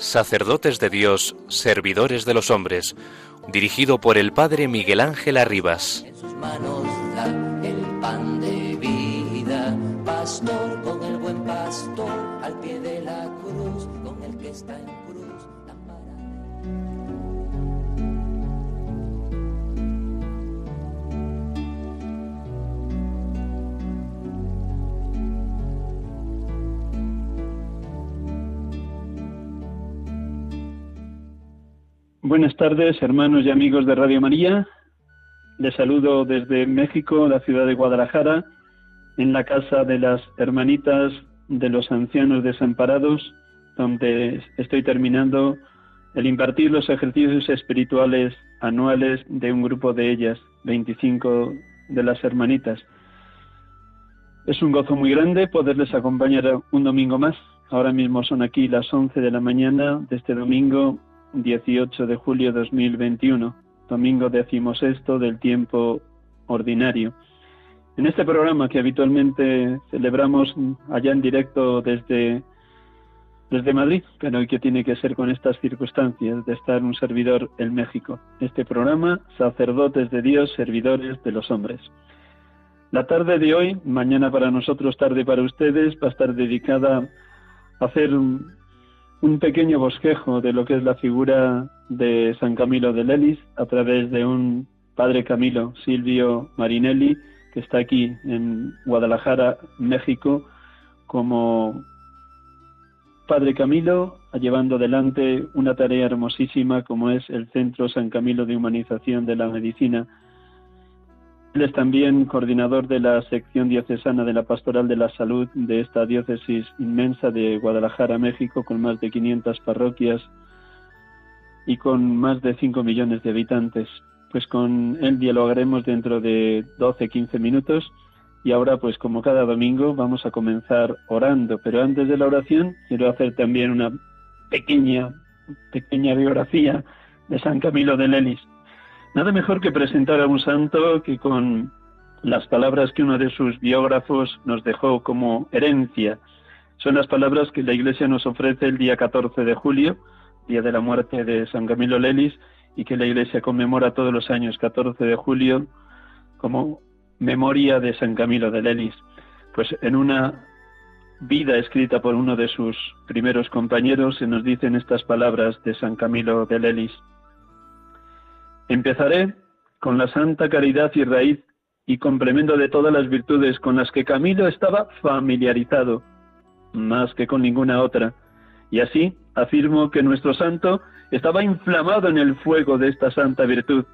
Sacerdotes de Dios, Servidores de los Hombres, dirigido por el Padre Miguel Ángel Arribas. En sus manos da el pan de vida, pastor con el Buenas tardes, hermanos y amigos de Radio María. Les saludo desde México, la ciudad de Guadalajara, en la casa de las hermanitas de los ancianos desamparados, donde estoy terminando el impartir los ejercicios espirituales anuales de un grupo de ellas, 25 de las hermanitas. Es un gozo muy grande poderles acompañar un domingo más. Ahora mismo son aquí las 11 de la mañana de este domingo 18 de julio de 2021, domingo decimosexto del tiempo ordinario. En este programa que habitualmente celebramos allá en directo desde, desde Madrid, pero hoy que tiene que ser con estas circunstancias de estar un servidor en México. Este programa, sacerdotes de Dios, servidores de los hombres. La tarde de hoy, mañana para nosotros, tarde para ustedes, va a estar dedicada a hacer un, un pequeño bosquejo de lo que es la figura de San Camilo de Lelis a través de un padre Camilo, Silvio Marinelli, que está aquí en Guadalajara, México, como padre Camilo, llevando adelante una tarea hermosísima como es el Centro San Camilo de Humanización de la Medicina. Él es también coordinador de la sección diocesana de la Pastoral de la Salud de esta diócesis inmensa de Guadalajara, México, con más de 500 parroquias y con más de 5 millones de habitantes. Pues con él dialogaremos dentro de 12-15 minutos y ahora pues como cada domingo vamos a comenzar orando, pero antes de la oración quiero hacer también una pequeña, pequeña biografía de San Camilo de Lelis. Nada mejor que presentar a un santo que con las palabras que uno de sus biógrafos nos dejó como herencia. Son las palabras que la Iglesia nos ofrece el día 14 de julio, día de la muerte de San Camilo Lelis, y que la Iglesia conmemora todos los años 14 de julio como memoria de San Camilo de Lelis. Pues en una vida escrita por uno de sus primeros compañeros se nos dicen estas palabras de San Camilo de Lelis. Empezaré con la santa caridad y raíz y complemento de todas las virtudes con las que Camilo estaba familiarizado, más que con ninguna otra. Y así afirmo que nuestro santo estaba inflamado en el fuego de esta santa virtud,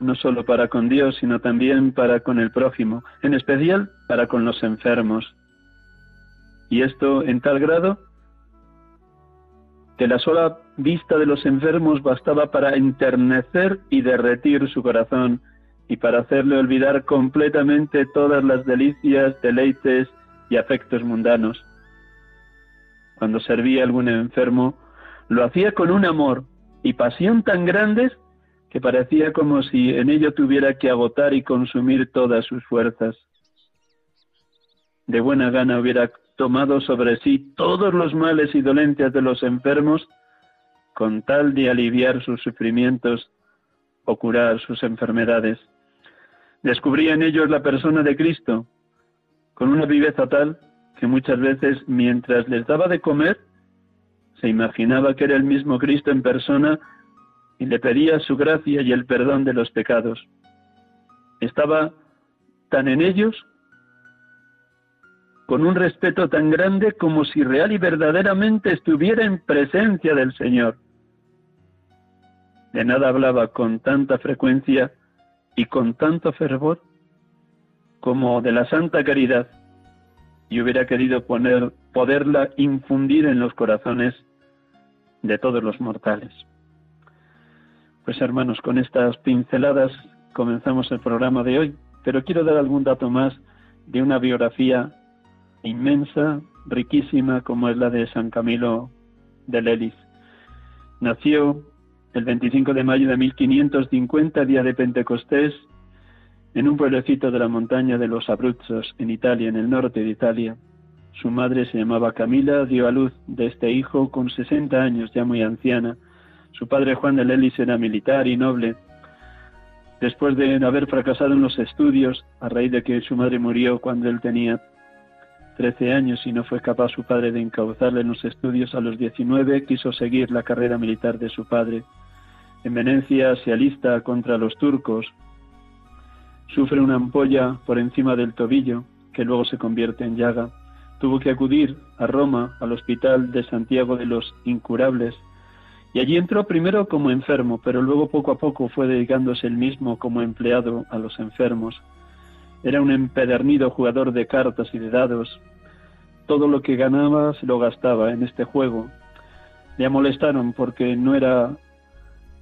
no solo para con Dios, sino también para con el prójimo, en especial para con los enfermos. Y esto en tal grado que la sola vista de los enfermos bastaba para enternecer y derretir su corazón y para hacerle olvidar completamente todas las delicias, deleites y afectos mundanos. Cuando servía a algún enfermo, lo hacía con un amor y pasión tan grandes que parecía como si en ello tuviera que agotar y consumir todas sus fuerzas. De buena gana hubiera tomado sobre sí todos los males y dolencias de los enfermos con tal de aliviar sus sufrimientos o curar sus enfermedades. Descubría en ellos la persona de Cristo, con una viveza tal que muchas veces mientras les daba de comer, se imaginaba que era el mismo Cristo en persona y le pedía su gracia y el perdón de los pecados. Estaba tan en ellos con un respeto tan grande como si real y verdaderamente estuviera en presencia del Señor. de nada hablaba con tanta frecuencia y con tanto fervor como de la santa caridad y hubiera querido poner, poderla infundir en los corazones de todos los mortales. Pues hermanos, con estas pinceladas comenzamos el programa de hoy, pero quiero dar algún dato más de una biografía inmensa, riquísima, como es la de San Camilo de Lelis. Nació el 25 de mayo de 1550, día de Pentecostés, en un pueblecito de la montaña de los Abruzos, en Italia, en el norte de Italia. Su madre se llamaba Camila, dio a luz de este hijo con 60 años, ya muy anciana. Su padre Juan de Lelis era militar y noble. Después de haber fracasado en los estudios, a raíz de que su madre murió cuando él tenía 13 años y no fue capaz su padre de encauzarle en los estudios, a los 19 quiso seguir la carrera militar de su padre. En Venecia se alista contra los turcos, sufre una ampolla por encima del tobillo, que luego se convierte en llaga. Tuvo que acudir a Roma, al hospital de Santiago de los Incurables, y allí entró primero como enfermo, pero luego poco a poco fue dedicándose él mismo como empleado a los enfermos. Era un empedernido jugador de cartas y de dados. Todo lo que ganaba se lo gastaba en este juego. Le amolestaron porque no era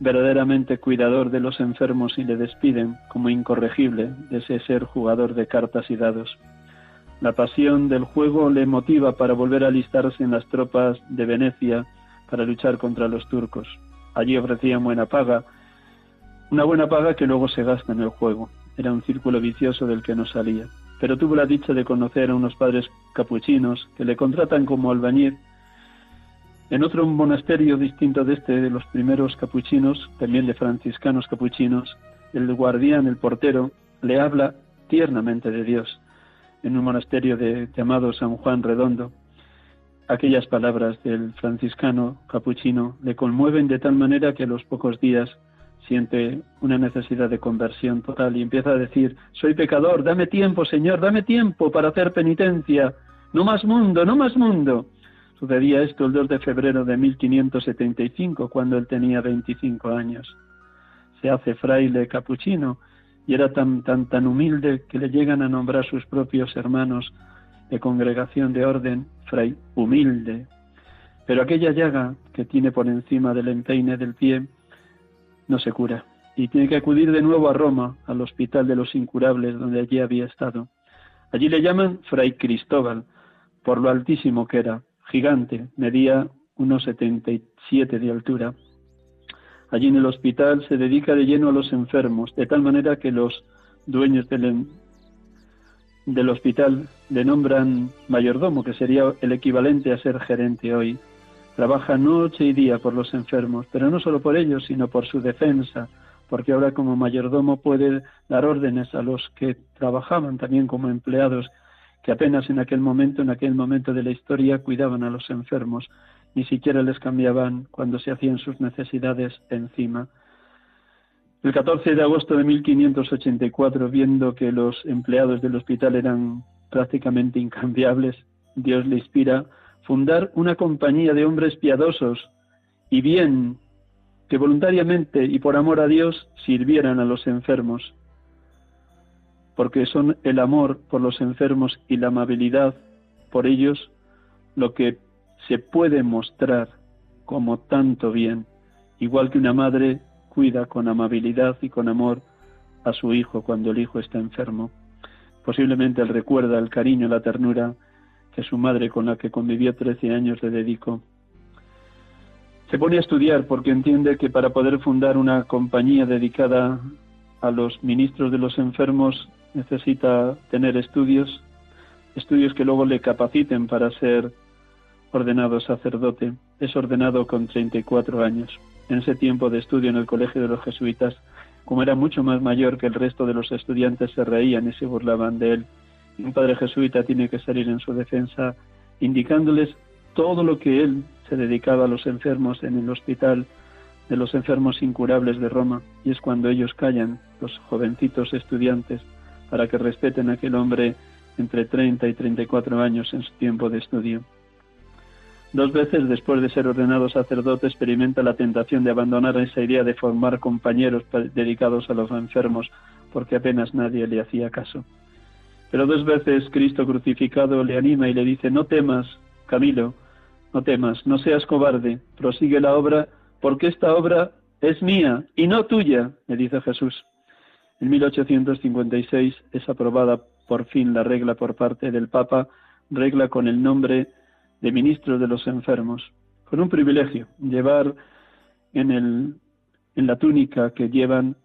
verdaderamente cuidador de los enfermos y le despiden como incorregible de ese ser jugador de cartas y dados. La pasión del juego le motiva para volver a alistarse en las tropas de Venecia para luchar contra los turcos. Allí ofrecían buena paga, una buena paga que luego se gasta en el juego. Era un círculo vicioso del que no salía. Pero tuvo la dicha de conocer a unos padres capuchinos que le contratan como albañil en otro monasterio distinto de este, de los primeros capuchinos, también de franciscanos capuchinos, el guardián, el portero, le habla tiernamente de Dios. En un monasterio llamado San Juan Redondo, aquellas palabras del franciscano capuchino le conmueven de tal manera que a los pocos días siente una necesidad de conversión total y empieza a decir, soy pecador, dame tiempo, Señor, dame tiempo para hacer penitencia, no más mundo, no más mundo. Sucedía esto el 2 de febrero de 1575, cuando él tenía 25 años. Se hace fraile capuchino y era tan, tan, tan humilde que le llegan a nombrar sus propios hermanos de congregación de orden, fray humilde. Pero aquella llaga que tiene por encima del empeine del pie no se cura y tiene que acudir de nuevo a Roma, al hospital de los incurables donde allí había estado. Allí le llaman fray Cristóbal, por lo altísimo que era, gigante, medía unos 77 de altura. Allí en el hospital se dedica de lleno a los enfermos, de tal manera que los dueños del, del hospital le nombran mayordomo, que sería el equivalente a ser gerente hoy. Trabaja noche y día por los enfermos, pero no solo por ellos, sino por su defensa, porque ahora como mayordomo puede dar órdenes a los que trabajaban también como empleados que apenas en aquel momento, en aquel momento de la historia, cuidaban a los enfermos, ni siquiera les cambiaban cuando se hacían sus necesidades encima. El 14 de agosto de 1584, viendo que los empleados del hospital eran prácticamente incambiables, Dios le inspira fundar una compañía de hombres piadosos y bien que voluntariamente y por amor a Dios sirvieran a los enfermos porque son el amor por los enfermos y la amabilidad por ellos lo que se puede mostrar como tanto bien, igual que una madre cuida con amabilidad y con amor a su hijo cuando el hijo está enfermo. Posiblemente él recuerda el cariño, la ternura que su madre con la que convivió 13 años le dedicó. Se pone a estudiar porque entiende que para poder fundar una compañía dedicada a los ministros de los enfermos necesita tener estudios, estudios que luego le capaciten para ser ordenado sacerdote. Es ordenado con 34 años. En ese tiempo de estudio en el colegio de los jesuitas, como era mucho más mayor que el resto de los estudiantes, se reían y se burlaban de él. Un padre jesuita tiene que salir en su defensa indicándoles todo lo que él se dedicaba a los enfermos en el hospital de los enfermos incurables de Roma, y es cuando ellos callan, los jovencitos estudiantes, para que respeten a aquel hombre entre 30 y 34 años en su tiempo de estudio. Dos veces después de ser ordenado sacerdote experimenta la tentación de abandonar esa idea de formar compañeros dedicados a los enfermos, porque apenas nadie le hacía caso. Pero dos veces Cristo crucificado le anima y le dice, no temas, Camilo, no temas, no seas cobarde, prosigue la obra, porque esta obra es mía y no tuya, le dice Jesús. En 1856 es aprobada por fin la regla por parte del Papa, regla con el nombre de ministro de los enfermos, con un privilegio, llevar en, el, en la túnica que llevan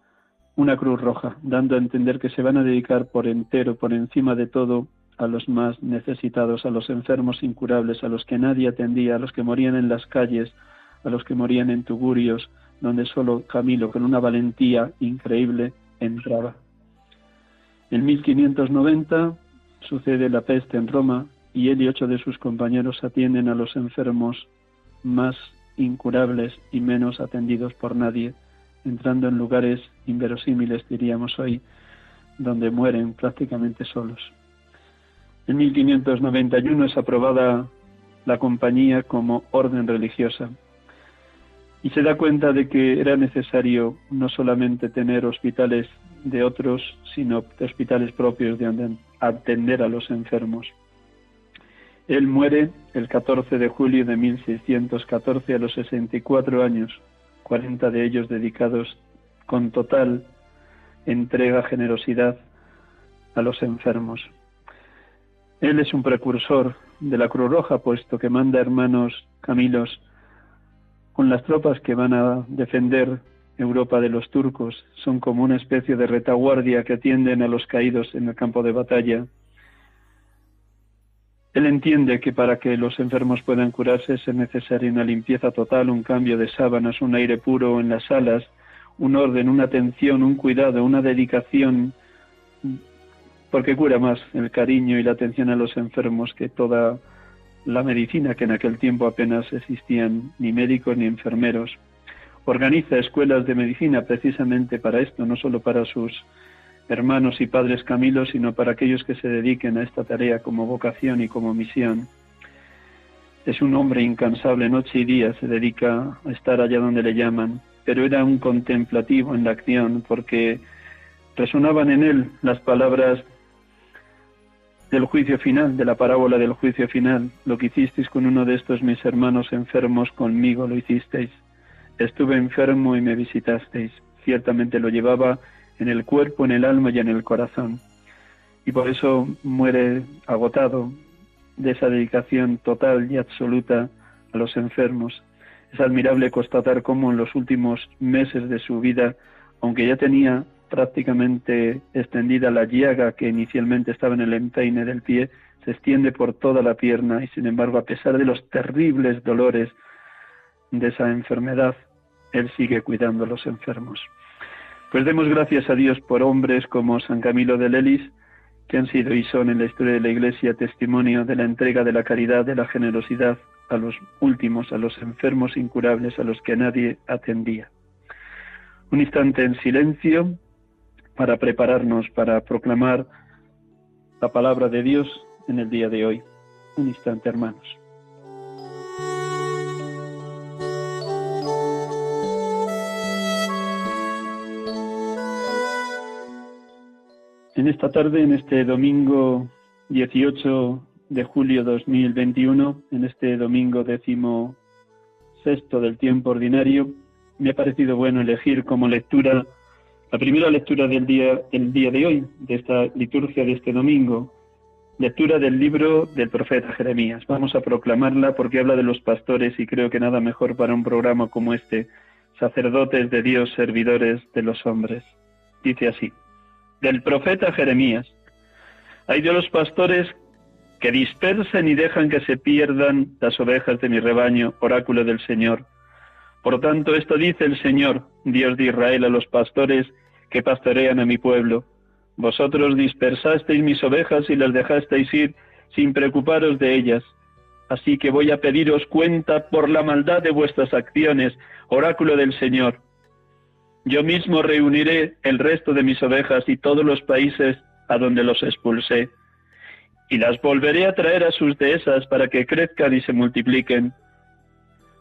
una cruz roja, dando a entender que se van a dedicar por entero, por encima de todo, a los más necesitados, a los enfermos incurables, a los que nadie atendía, a los que morían en las calles, a los que morían en tugurios, donde solo Camilo, con una valentía increíble, entraba. En 1590 sucede la peste en Roma y él y ocho de sus compañeros atienden a los enfermos más incurables y menos atendidos por nadie, entrando en lugares inverosímiles, diríamos hoy, donde mueren prácticamente solos. En 1591 es aprobada la compañía como orden religiosa y se da cuenta de que era necesario no solamente tener hospitales de otros, sino hospitales propios de atender a los enfermos. Él muere el 14 de julio de 1614 a los 64 años, 40 de ellos dedicados con total entrega, generosidad a los enfermos. Él es un precursor de la Cruz Roja, puesto que manda hermanos Camilos con las tropas que van a defender Europa de los turcos. Son como una especie de retaguardia que atienden a los caídos en el campo de batalla. Él entiende que para que los enfermos puedan curarse es necesaria una limpieza total, un cambio de sábanas, un aire puro en las salas, un orden, una atención, un cuidado, una dedicación, porque cura más el cariño y la atención a los enfermos que toda la medicina, que en aquel tiempo apenas existían ni médicos ni enfermeros. Organiza escuelas de medicina precisamente para esto, no solo para sus hermanos y padres Camilos, sino para aquellos que se dediquen a esta tarea como vocación y como misión. Es un hombre incansable, noche y día se dedica a estar allá donde le llaman, pero era un contemplativo en la acción porque resonaban en él las palabras del juicio final, de la parábola del juicio final. Lo que hicisteis con uno de estos mis hermanos enfermos, conmigo lo hicisteis. Estuve enfermo y me visitasteis. Ciertamente lo llevaba en el cuerpo, en el alma y en el corazón. Y por eso muere agotado de esa dedicación total y absoluta a los enfermos. Es admirable constatar cómo en los últimos meses de su vida, aunque ya tenía prácticamente extendida la llaga que inicialmente estaba en el empeine del pie, se extiende por toda la pierna y sin embargo, a pesar de los terribles dolores de esa enfermedad, él sigue cuidando a los enfermos. Pues demos gracias a Dios por hombres como San Camilo de Lelis, que han sido y son en la historia de la Iglesia testimonio de la entrega de la caridad, de la generosidad a los últimos, a los enfermos incurables, a los que nadie atendía. Un instante en silencio para prepararnos para proclamar la palabra de Dios en el día de hoy. Un instante, hermanos. En esta tarde, en este domingo 18 de julio 2021, en este domingo décimo sexto del tiempo ordinario, me ha parecido bueno elegir como lectura la primera lectura del día, el día de hoy, de esta liturgia de este domingo, lectura del libro del profeta Jeremías. Vamos a proclamarla porque habla de los pastores y creo que nada mejor para un programa como este, sacerdotes de Dios, servidores de los hombres. Dice así, del profeta Jeremías, hay de los pastores que dispersan y dejan que se pierdan las ovejas de mi rebaño, oráculo del Señor. Por tanto, esto dice el Señor, Dios de Israel, a los pastores que pastorean a mi pueblo. Vosotros dispersasteis mis ovejas y las dejasteis ir sin preocuparos de ellas. Así que voy a pediros cuenta por la maldad de vuestras acciones, oráculo del Señor. Yo mismo reuniré el resto de mis ovejas y todos los países a donde los expulsé, y las volveré a traer a sus dehesas para que crezcan y se multipliquen.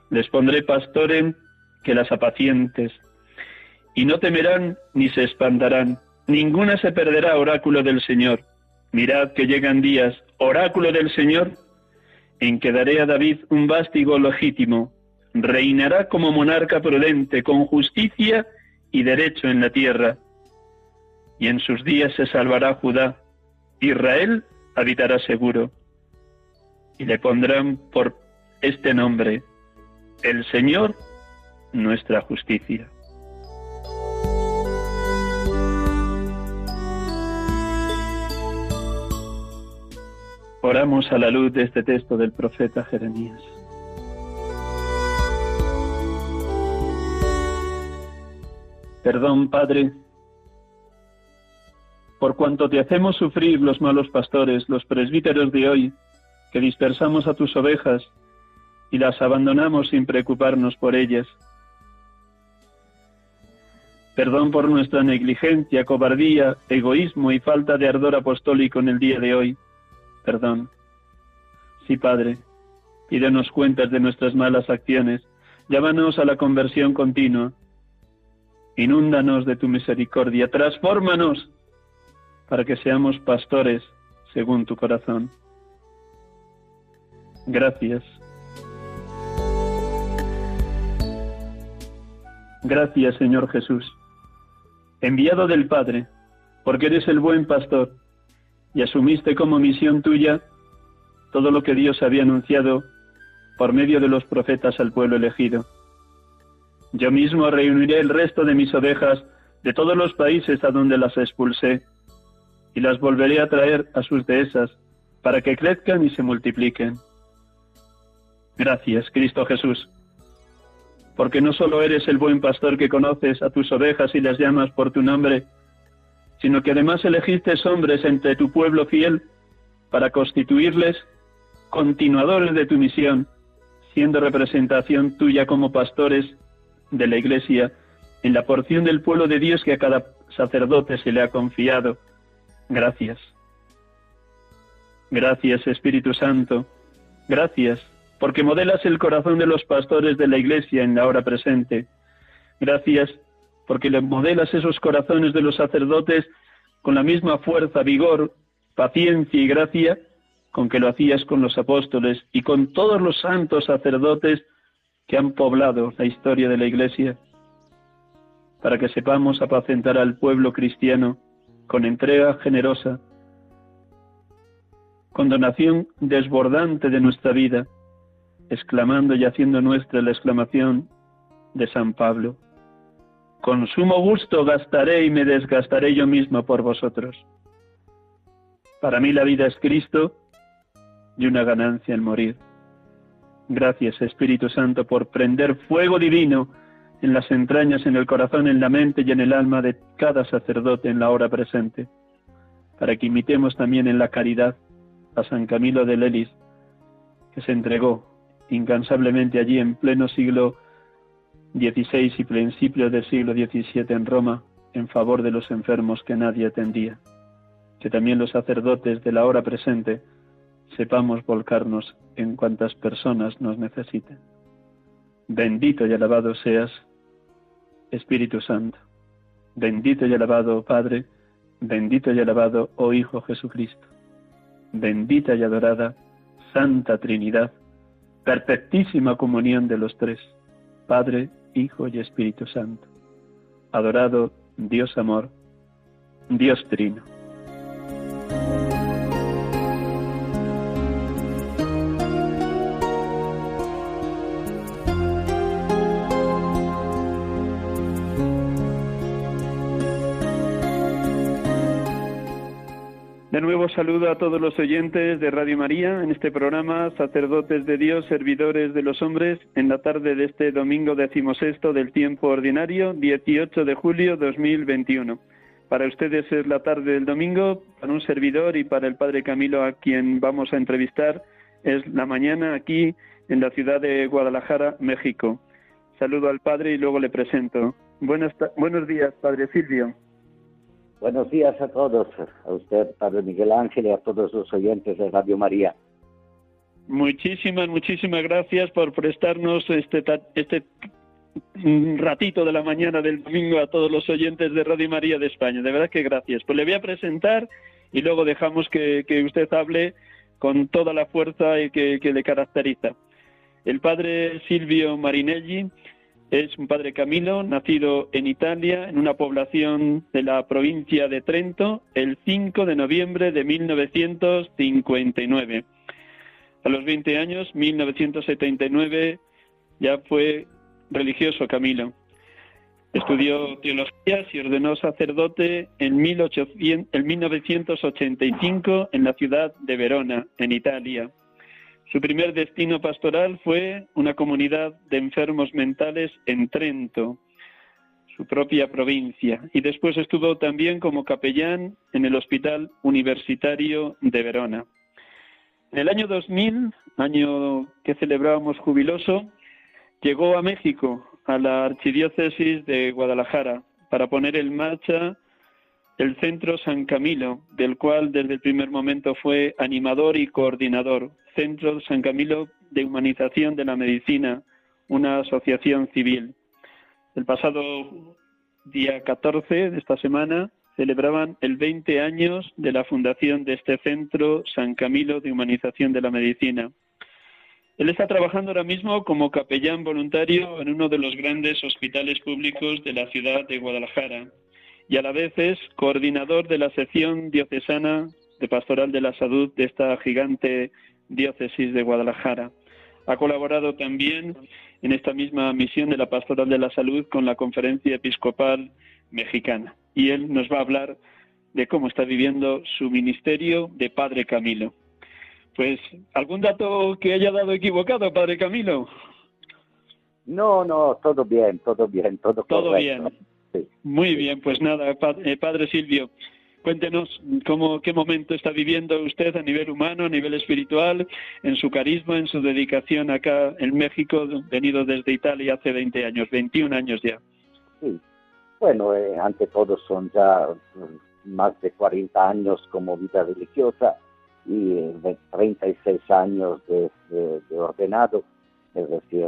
Les pondré pastores que las apacientes, y no temerán ni se espantarán. Ninguna se perderá, oráculo del Señor. Mirad que llegan días, oráculo del Señor, en que daré a David un vástigo legítimo. Reinará como monarca prudente, con justicia y derecho en la tierra. Y en sus días se salvará Judá. Israel habitará seguro. Y le pondrán por este nombre, el Señor nuestra justicia. Oramos a la luz de este texto del profeta Jeremías. Perdón, Padre, por cuanto te hacemos sufrir los malos pastores, los presbíteros de hoy, que dispersamos a tus ovejas y las abandonamos sin preocuparnos por ellas. Perdón por nuestra negligencia, cobardía, egoísmo y falta de ardor apostólico en el día de hoy. Perdón. Sí, Padre, pídenos cuentas de nuestras malas acciones, llámanos a la conversión continua, inúndanos de tu misericordia, transfórmanos para que seamos pastores según tu corazón. Gracias. Gracias, Señor Jesús, enviado del Padre, porque eres el buen pastor y asumiste como misión tuya todo lo que Dios había anunciado por medio de los profetas al pueblo elegido. Yo mismo reuniré el resto de mis ovejas de todos los países a donde las expulsé y las volveré a traer a sus dehesas para que crezcan y se multipliquen. Gracias, Cristo Jesús, porque no solo eres el buen pastor que conoces a tus ovejas y las llamas por tu nombre, sino que además elegiste hombres entre tu pueblo fiel para constituirles continuadores de tu misión, siendo representación tuya como pastores de la Iglesia en la porción del pueblo de Dios que a cada sacerdote se le ha confiado Gracias. Gracias, Espíritu Santo. Gracias, porque modelas el corazón de los pastores de la Iglesia en la hora presente. Gracias, porque le modelas esos corazones de los sacerdotes con la misma fuerza, vigor, paciencia y gracia con que lo hacías con los apóstoles y con todos los santos sacerdotes que han poblado la historia de la Iglesia, para que sepamos apacentar al pueblo cristiano con entrega generosa, con donación desbordante de nuestra vida, exclamando y haciendo nuestra la exclamación de San Pablo. Con sumo gusto gastaré y me desgastaré yo mismo por vosotros. Para mí la vida es Cristo y una ganancia el morir. Gracias Espíritu Santo por prender fuego divino en las entrañas, en el corazón, en la mente y en el alma de cada sacerdote en la hora presente, para que imitemos también en la caridad a San Camilo de Lelis, que se entregó incansablemente allí en pleno siglo XVI y principio del siglo XVII en Roma en favor de los enfermos que nadie atendía. Que también los sacerdotes de la hora presente sepamos volcarnos en cuantas personas nos necesiten. Bendito y alabado seas Espíritu Santo. Bendito y alabado Padre, bendito y alabado, oh Hijo Jesucristo. Bendita y adorada Santa Trinidad, perfectísima comunión de los tres, Padre, Hijo y Espíritu Santo. Adorado Dios Amor, Dios Trino. Saludo a todos los oyentes de Radio María en este programa Sacerdotes de Dios, Servidores de los Hombres, en la tarde de este domingo decimosexto del tiempo ordinario, 18 de julio 2021. Para ustedes es la tarde del domingo, para un servidor y para el Padre Camilo a quien vamos a entrevistar es la mañana aquí en la ciudad de Guadalajara, México. Saludo al Padre y luego le presento. buenos días, Padre Silvio. Buenos días a todos, a usted, Padre Miguel Ángel, y a todos los oyentes de Radio María. Muchísimas, muchísimas gracias por prestarnos este, este ratito de la mañana del domingo a todos los oyentes de Radio María de España. De verdad que gracias. Pues le voy a presentar y luego dejamos que, usted hable con toda la fuerza que, que le caracteriza. El padre Silvio Marinelli es un padre Camilo, nacido en Italia, en una población de la provincia de Trento, el 5 de noviembre de 1959. A los 20 años, 1979, ya fue religioso Camilo. Estudió teología y ordenó sacerdote en, 1985 en la ciudad de Verona, en Italia. Su primer destino pastoral fue una comunidad de enfermos mentales en Trento, su propia provincia, y después estuvo también como capellán en el Hospital Universitario de Verona. En el año 2000, año que celebrábamos jubiloso, llegó a México a la Archidiócesis de Guadalajara para poner en marcha el Centro San Camilo, del cual desde el primer momento fue animador y coordinador. Centro San Camilo de Humanización de la Medicina, una asociación civil. El pasado día 14 de esta semana celebraban el 20 años de la fundación de este Centro San Camilo de Humanización de la Medicina. Él está trabajando ahora mismo como capellán voluntario en uno de los grandes hospitales públicos de la ciudad de Guadalajara y a la vez es coordinador de la sección diocesana de Pastoral de la Salud de esta gigante diócesis de Guadalajara. Ha colaborado también en esta misma misión de la Pastoral de la Salud con la Conferencia Episcopal Mexicana. Y él nos va a hablar de cómo está viviendo su ministerio de Padre Camilo. Pues, ¿algún dato que haya dado equivocado, Padre Camilo? No, no, todo bien, todo bien, todo Todo bien. Muy bien, pues nada, eh, Padre Silvio, cuéntenos cómo, qué momento está viviendo usted a nivel humano, a nivel espiritual, en su carisma, en su dedicación acá en México, venido desde Italia hace 20 años, 21 años ya. Sí, bueno, eh, ante todo son ya mm, más de 40 años como vida religiosa y 36 años de, ordenado, es decir,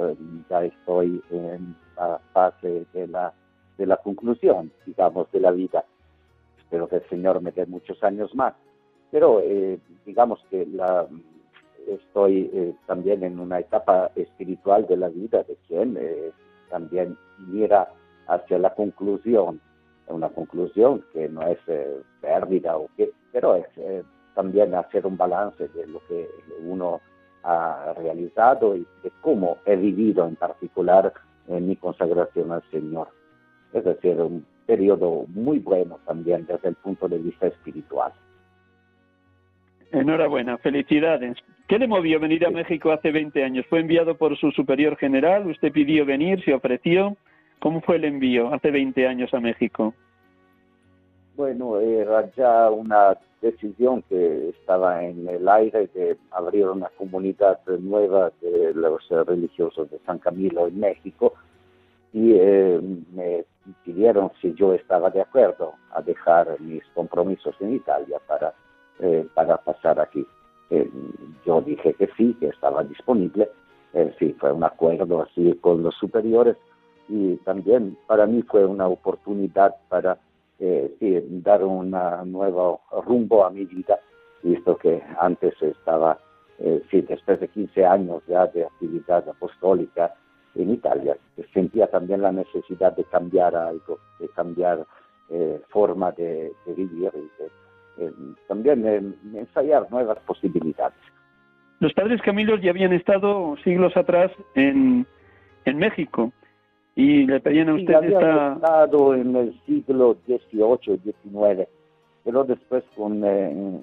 ya estoy en la fase de la, de la conclusión, digamos, de la vida. Espero que el Señor me dé muchos años más, pero eh, digamos que la, estoy eh, también en una etapa espiritual de la vida de quien eh, también mira hacia la conclusión, una conclusión que no es pérdida o qué, pero es también hacer un balance de lo que uno ha realizado y de cómo he vivido en particular en mi consagración al Señor. Es decir, un periodo muy bueno también desde el punto de vista espiritual. Enhorabuena, felicidades. ¿Qué le movió venir a México hace 20 años? ¿Fue enviado por su superior general? ¿Usted pidió venir? ¿Se ofreció? ¿Cómo fue el envío hace 20 años a México? Bueno, era ya una decisión que estaba en el aire de abrir una comunidad nueva de los religiosos de San Camilo en México y eh, me pidieron si yo estaba de acuerdo a dejar mis compromisos en Italia para, eh, para pasar aquí. Eh, yo dije que sí, que estaba disponible. sí, fue un acuerdo así con los superiores y también para mí fue una oportunidad para eh, dar un nuevo rumbo a mi vida, visto que antes estaba, sí, después de 15 años ya de actividad apostólica en Italia, sentía también la necesidad de cambiar algo, de cambiar eh, forma de, vivir y de, también ensayar nuevas posibilidades. Los padres Camilos ya habían estado siglos atrás en, en México y le pedían a usted estado en el siglo XVIII, XIX, pero después con eh,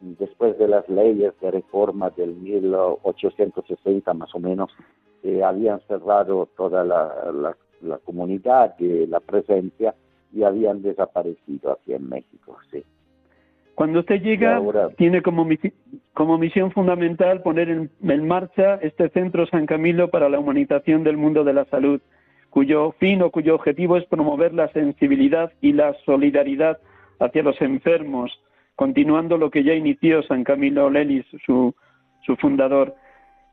después de las leyes de reforma del 1860 más o menos, eh, habían cerrado toda la, la, comunidad la presencia y habían desaparecido aquí en México, sí. Cuando usted llega, tiene como, como misión fundamental poner en marcha este Centro San Camilo para la humanización del mundo de la salud cuyo fin o cuyo objetivo es promover la sensibilidad y la solidaridad hacia los enfermos, continuando lo que ya inició San Camilo Lelis, su, su fundador.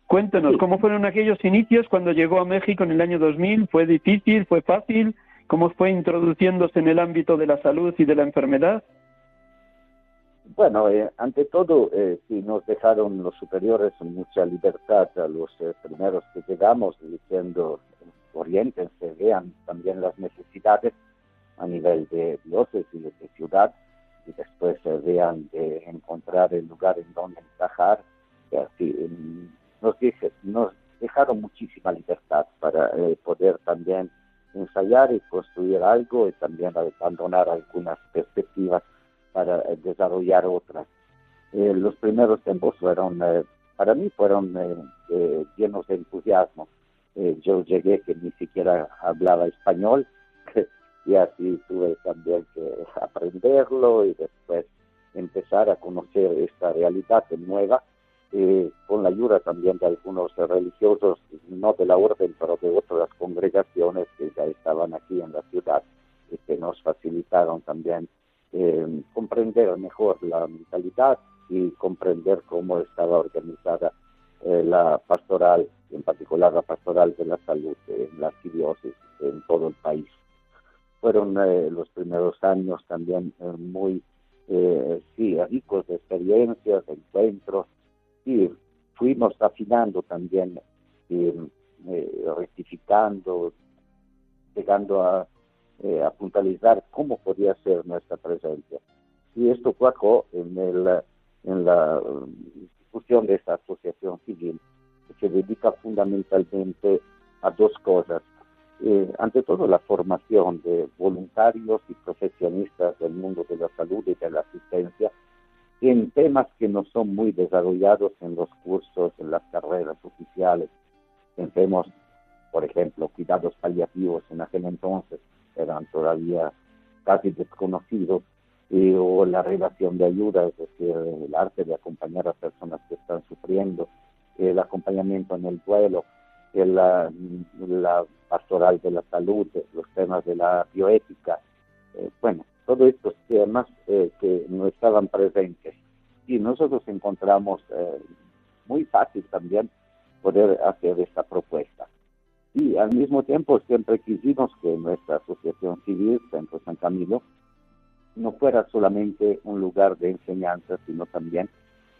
Cuéntenos, ¿cómo fueron aquellos inicios cuando llegó a México en el año 2000? ¿Fue difícil? ¿Fue fácil? ¿Cómo fue introduciéndose en el ámbito de la salud y de la enfermedad? Bueno, eh, ante todo, eh, sí, nos dejaron los superiores mucha libertad a los eh, primeros que llegamos, diciendo, orientense, vean también las necesidades a nivel de diócesis y de ciudad, y después vean de encontrar el lugar en donde encajar. así, nos, dije, nos dejaron muchísima libertad para poder también ensayar y construir algo y también abandonar algunas perspectivas para eh, desarrollar otras. Eh, los primeros tiempos fueron, eh, para mí, fueron llenos de entusiasmo. yo llegué que ni siquiera hablaba español y así tuve también que aprenderlo y después empezar a conocer esta realidad nueva con la ayuda también de algunos religiosos, no de la orden, pero de otras congregaciones que ya estaban aquí en la ciudad y que nos facilitaron también eh, comprender mejor la mentalidad y comprender cómo estaba organizada eh, la pastoral, en particular la pastoral de la salud en la arquidiócesis en todo el país. Fueron eh, los primeros años también muy sí, ricos de experiencias, de encuentros, fuimos afinando también, rectificando, llegando a eh, a puntualizar cómo podía ser nuestra presencia. Y esto cuajó en, en la institución de esta asociación civil, que se dedica fundamentalmente a dos cosas. Eh, ante todo, la formación de voluntarios y profesionistas del mundo de la salud y de la asistencia en temas que no son muy desarrollados en los cursos, en las carreras oficiales. Pensemos, por ejemplo, cuidados paliativos en aquel entonces, eran todavía casi desconocidos, o la relación de ayuda, es decir, el arte de acompañar a personas que están sufriendo, el acompañamiento en el duelo, la, la pastoral de la salud, los temas de la bioética, eh, bueno, todos estos temas eh, que no estaban presentes. Y nosotros encontramos eh, muy fácil también poder hacer esta propuesta. Y al mismo tiempo siempre quisimos que nuestra asociación civil, Centro San Camilo, no fuera solamente un lugar de enseñanza, sino también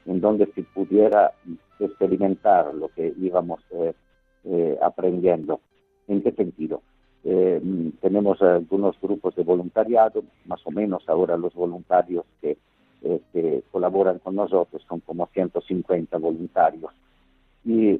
en donde se pudiera experimentar lo que íbamos eh, eh, aprendiendo. ¿En qué sentido? Eh, tenemos algunos grupos de voluntariado, más o menos ahora los voluntarios que, que colaboran con nosotros son como 150 voluntarios. Y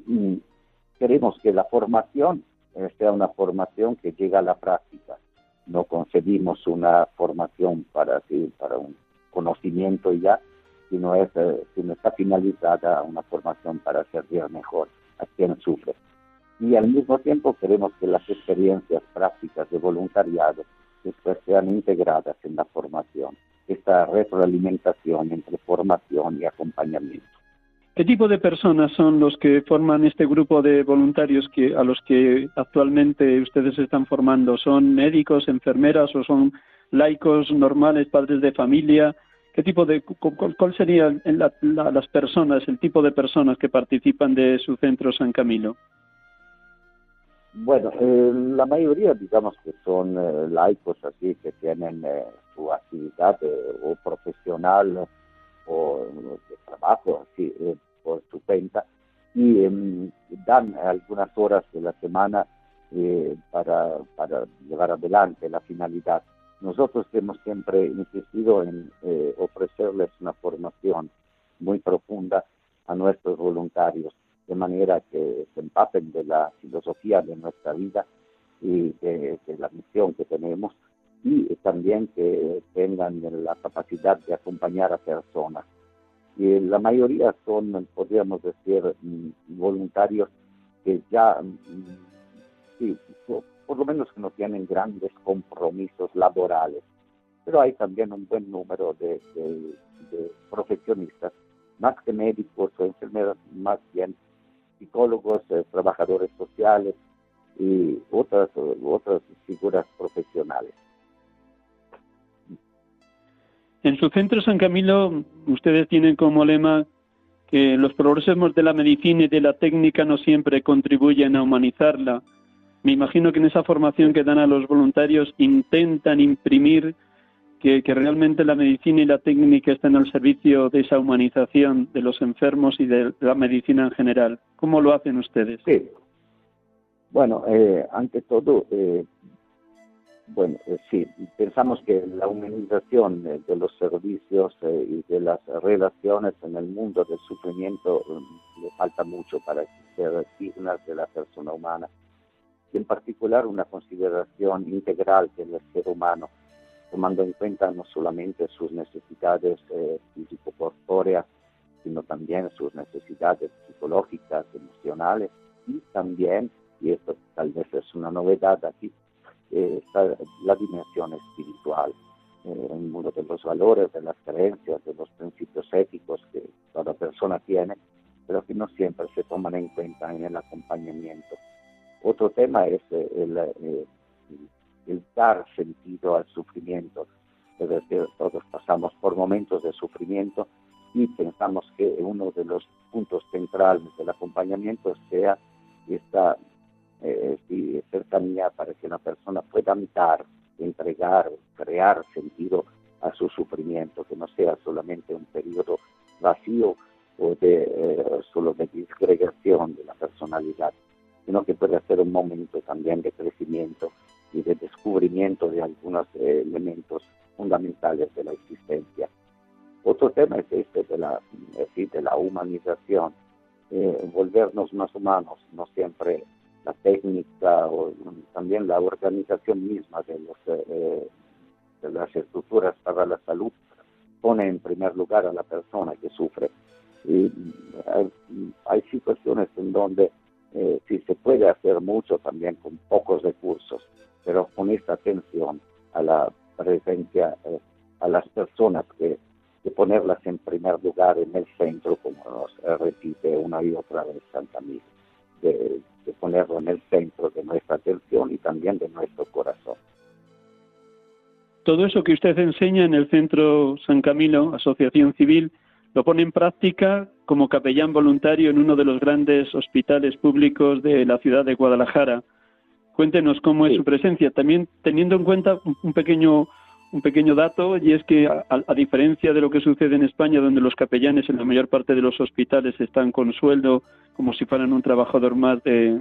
queremos que la formación eh, sea una formación que llega a la práctica. No concebimos una formación para, para un conocimiento ya, sino, es, eh, sino está finalizada una formación para servir mejor a quien sufre. Y al mismo tiempo queremos que las experiencias prácticas de voluntariado después sean integradas en la formación, esta retroalimentación entre formación y acompañamiento. ¿Qué tipo de personas son los que forman este grupo de voluntarios que, a los que actualmente ustedes están formando? ¿Son médicos, enfermeras o son laicos normales, padres de familia? ¿Qué tipo de, cuál serían las personas, el tipo de personas que participan de su centro San Camilo? Bueno, eh, la mayoría digamos que son eh, laicos así que tienen eh, su actividad o profesional o de trabajo así por su cuenta y em, dan algunas horas de la semana eh, para, para, llevar adelante la finalidad. Nosotros hemos siempre insistido en eh, ofrecerles una formación muy profunda a nuestros voluntarios, de manera que se empapen de la filosofía de nuestra vida y de, de la misión que tenemos y también que tengan la capacidad de acompañar a personas y la mayoría son, podríamos decir, mm, voluntarios que ya, mm, sí, por lo menos que no tienen grandes compromisos laborales. Pero hay también un buen número de, profesionistas, más que médicos o enfermeros, más bien psicólogos, eh, trabajadores sociales y otras, otras figuras profesionales. En su centro San Camilo, ustedes tienen como lema que los progresos de la medicina y de la técnica no siempre contribuyen a humanizarla. Me imagino que en esa formación que dan a los voluntarios intentan imprimir que, realmente la medicina y la técnica están al servicio de esa humanización de los enfermos y de la medicina en general. ¿Cómo lo hacen ustedes? Sí. Bueno, eh, ante todo, eh, bueno, eh, sí, pensamos que la humanización de los servicios y de las relaciones en el mundo del sufrimiento le falta mucho para ser dignas de la persona humana. Y en particular una consideración integral del ser humano tomando en cuenta no solamente sus necesidades eh, físico-corpóreas, sino también sus necesidades psicológicas, emocionales y también, y esto tal vez es una novedad aquí, eh, está la dimensión espiritual, eh, el mundo de los valores, de las creencias, de los principios éticos que toda persona tiene, pero que no siempre se toman en cuenta en el acompañamiento. Otro tema es el, el el dar sentido al sufrimiento. Es todos pasamos por momentos de sufrimiento y pensamos que uno de los puntos centrales del acompañamiento sea esta eh, cercanía para que una persona pueda dar, entregar, crear sentido a su sufrimiento, que no sea solamente un periodo vacío o de eh, solo de disgregación de la personalidad, sino que puede ser un momento también de crecimiento y de descubrimiento de algunos eh, elementos fundamentales de la existencia. Otro tema es este de la, de la humanización, eh, volvernos más humanos, no siempre la técnica o también la organización misma de, los, eh, de las estructuras para la salud pone en primer lugar a la persona que sufre. Y hay, hay situaciones en donde sí se puede hacer mucho también con pocos recursos pero con esta atención a la presencia, eh, a las personas, que, ponerlas en primer lugar en el centro, como nos repite una y otra vez Santa Misa, de, de ponerlo en el centro de nuestra atención y también de nuestro corazón. Todo eso que usted enseña en el Centro San Camilo, Asociación Civil, lo pone en práctica como capellán voluntario en uno de los grandes hospitales públicos de la ciudad de Guadalajara. Cuéntenos cómo es su presencia, también teniendo en cuenta un pequeño un pequeño dato y es que a, diferencia de lo que sucede en España donde los capellanes en la mayor parte de los hospitales están con sueldo como si fueran un trabajador más de,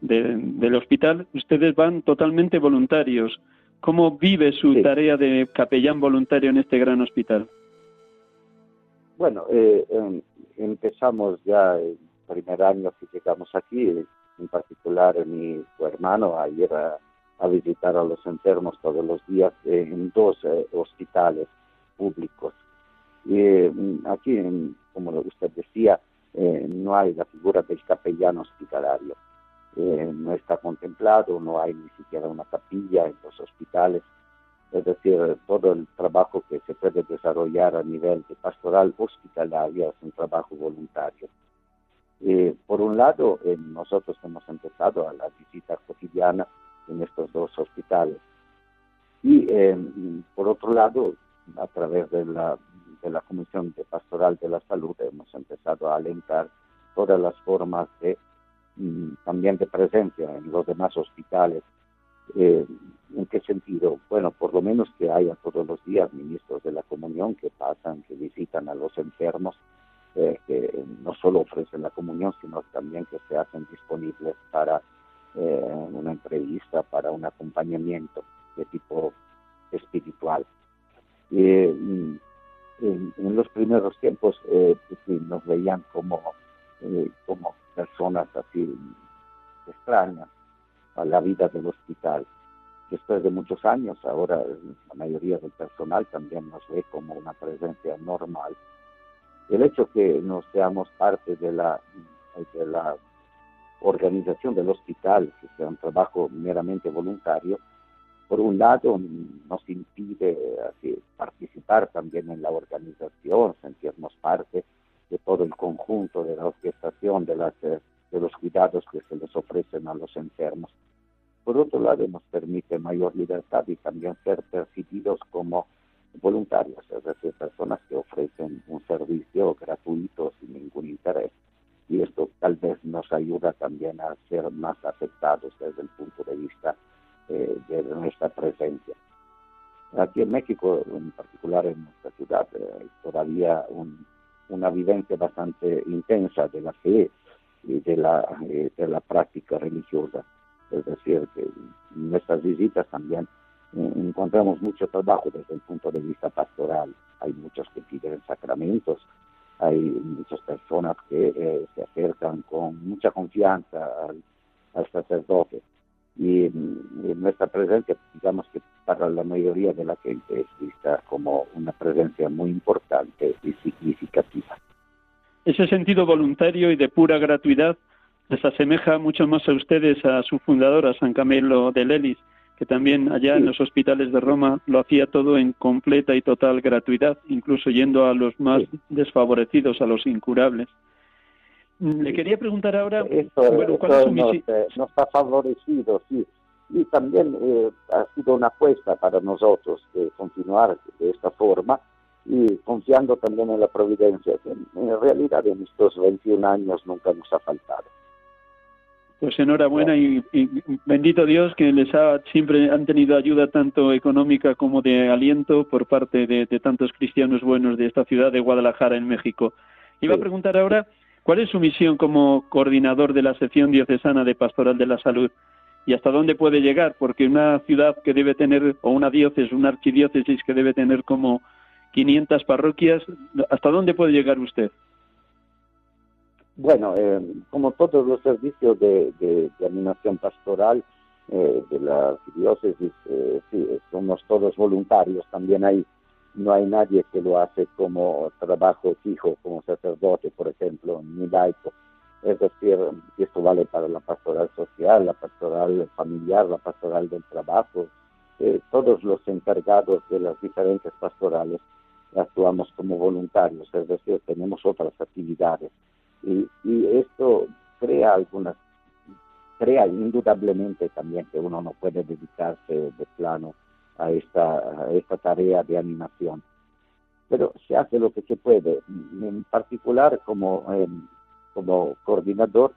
del hospital, ustedes van totalmente voluntarios. ¿Cómo vive su tarea de capellán voluntario en este gran hospital? Bueno, eh, em, empezamos ya el primer año que llegamos aquí, en particular mi hermano, a ir a, visitar a los enfermos todos los días en dos eh, hospitales públicos. Mm, aquí, como usted decía, eh, no hay la figura del capellán hospitalario. Eh, no está contemplado, no hay ni siquiera una capilla en los hospitales. Es decir, todo el trabajo que se puede desarrollar a nivel de pastoral hospitalaria es un trabajo voluntario. Eh, por un lado, eh, nosotros hemos empezado a la visita cotidiana en estos dos hospitales. Y eh, por otro lado, a través de la, de la Comisión de Pastoral de la Salud hemos empezado a alentar todas las formas de mm, también de presencia en los demás hospitales. ¿En qué sentido? Bueno, por lo menos que haya todos los días ministros de la comunión que pasan, que visitan a los enfermos eh, que no solo ofrecen la comunión, sino también que se hacen disponibles para eh, una entrevista, para un acompañamiento de tipo espiritual. Mm, en, los primeros tiempos eh, pues nos veían como, como personas así extrañas a la vida del hospital. Después de muchos años, ahora la mayoría del personal también nos ve como una presencia normal el hecho que no seamos parte de la, de la organización del hospital, que sea un trabajo meramente voluntario, por un lado nos impide así, participar también en la organización, sentirnos parte de todo el conjunto de la orquestación de, las, de los cuidados que se les ofrecen a los enfermos. Por otro lado, nos permite mayor libertad y también ser percibidos como voluntarios, es decir, personas que ofrecen un servicio gratuito sin ningún interés. Y esto tal vez nos ayuda también a ser más aceptados desde el punto de vista eh, de nuestra presencia. Aquí en México, en particular en nuestra ciudad, eh, hay todavía una vivencia bastante intensa de la fe de la, eh, de la práctica religiosa. Es decir, que en nuestras visitas también eh, encontramos mucho trabajo desde el punto de vista pastoral. Hay muchos que piden sacramentos, hay muchas personas que eh, se acercan con mucha confianza al, sacerdote. Y, mm, nuestra presencia, digamos que para la mayoría de la gente es vista como una presencia muy importante y significativa. Ese sentido voluntario y de pura gratuidad les asemeja mucho más a ustedes a su fundadora, San Camilo de Lelis, que también allá en los hospitales de Roma lo hacía todo en completa y total gratuidad, incluso yendo a los más desfavorecidos, a los incurables. Le quería preguntar ahora, bueno, ¿cuál es su nos, eh, nos, ha favorecido, sí. Y también eh, ha sido una apuesta para nosotros de continuar de esta forma y confiando también en la providencia, que en realidad en estos 21 años nunca nos ha faltado. Pues enhorabuena y, bendito Dios que les ha siempre han tenido ayuda tanto económica como de aliento por parte de, tantos cristianos buenos de esta ciudad de Guadalajara en México. Iba a preguntar ahora cuál es su misión como coordinador de la sección diocesana de Pastoral de la Salud y hasta dónde puede llegar, porque una ciudad que debe tener o una diócesis, una archidiócesis que debe tener como 500 parroquias, ¿hasta dónde puede llegar usted? Bueno, eh, como todos los servicios de, de, animación pastoral eh, de la diócesis, eh, sí, somos todos voluntarios, también hay, no hay nadie que lo hace como trabajo fijo, como sacerdote, por ejemplo, ni laico. Es decir, esto vale para la pastoral social, la pastoral familiar, la pastoral del trabajo. todos los encargados de las diferentes pastorales actuamos como voluntarios, es decir, tenemos otras actividades y, esto crea algunas, crea indudablemente también que uno no puede dedicarse de plano a esta, tarea de animación. Pero se hace lo que se puede. En particular, como, em, coordinador,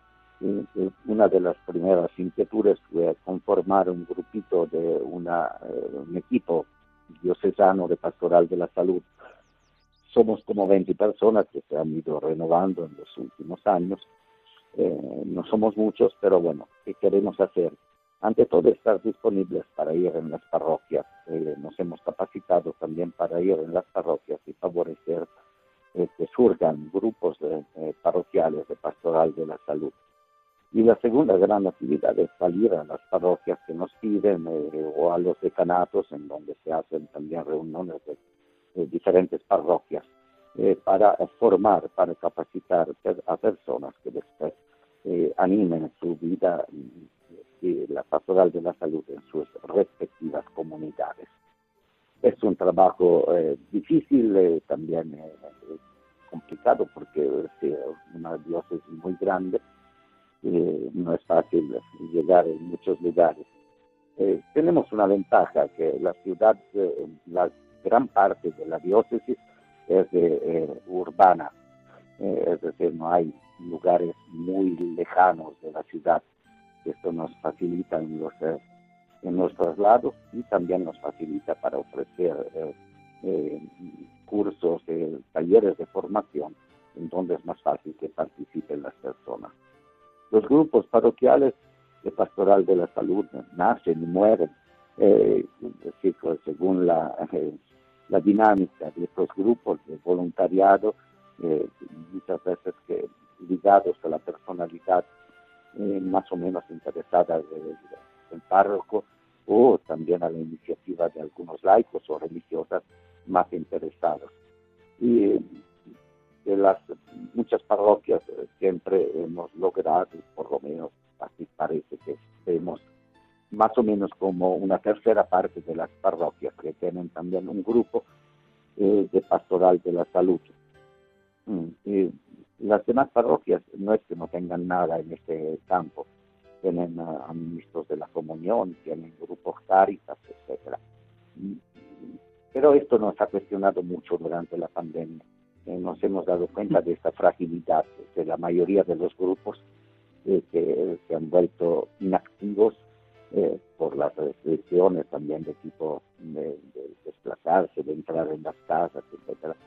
una de las primeras inquietudes fue conformar un grupito de una, eh, un equipo diocesano de pastoral de la salud somos como 20 personas que se han ido renovando en los últimos años. Eh, no somos muchos, pero bueno, ¿qué queremos hacer? Ante todo, estar disponibles para ir en las parroquias. Eh, nos hemos capacitado también para ir en las parroquias y favorecer eh, que surjan grupos parroquiales de pastoral de la salud. Y la segunda gran actividad es salir a las parroquias que nos piden o a los decanatos en donde se hacen también reuniones de diferentes parroquias eh, para formar, para capacitar a personas que después eh, animen su vida y la pastoral de la salud en sus respectivas comunidades. Es un trabajo eh, difícil, también complicado porque es una diócesis muy grande, no es fácil llegar en muchos lugares. tenemos una ventaja que la ciudad, la gran parte de la diócesis es eh, urbana, eh, es decir, no hay lugares muy lejanos de la ciudad. Esto nos facilita en los, eh, en los traslados y también nos facilita para ofrecer cursos, talleres de formación, en donde es más fácil que participen las personas. Los grupos parroquiales de pastoral de la salud nacen y mueren, decir, según la la dinámica de estos grupos de voluntariado, eh, muchas veces que ligados a la personalidad eh, más o menos interesada del párroco o también a la iniciativa de algunos laicos o religiosas más interesados. Y de las muchas parroquias eh, siempre hemos logrado, por lo menos así parece que hemos más o menos como una tercera parte de las parroquias que tienen también un grupo eh, de pastoral de la salud. Mm, las demás parroquias no es que no tengan nada en este campo, tienen uh, ministros de la comunión, tienen grupos caritas, etc. Mm, Pero esto nos ha cuestionado mucho durante la pandemia. Eh, nos hemos dado cuenta de esta fragilidad de la mayoría de los grupos eh, que se han vuelto inactivos eh, por las restricciones también de tipo de, desplazarse, de entrar en las casas, etcétera.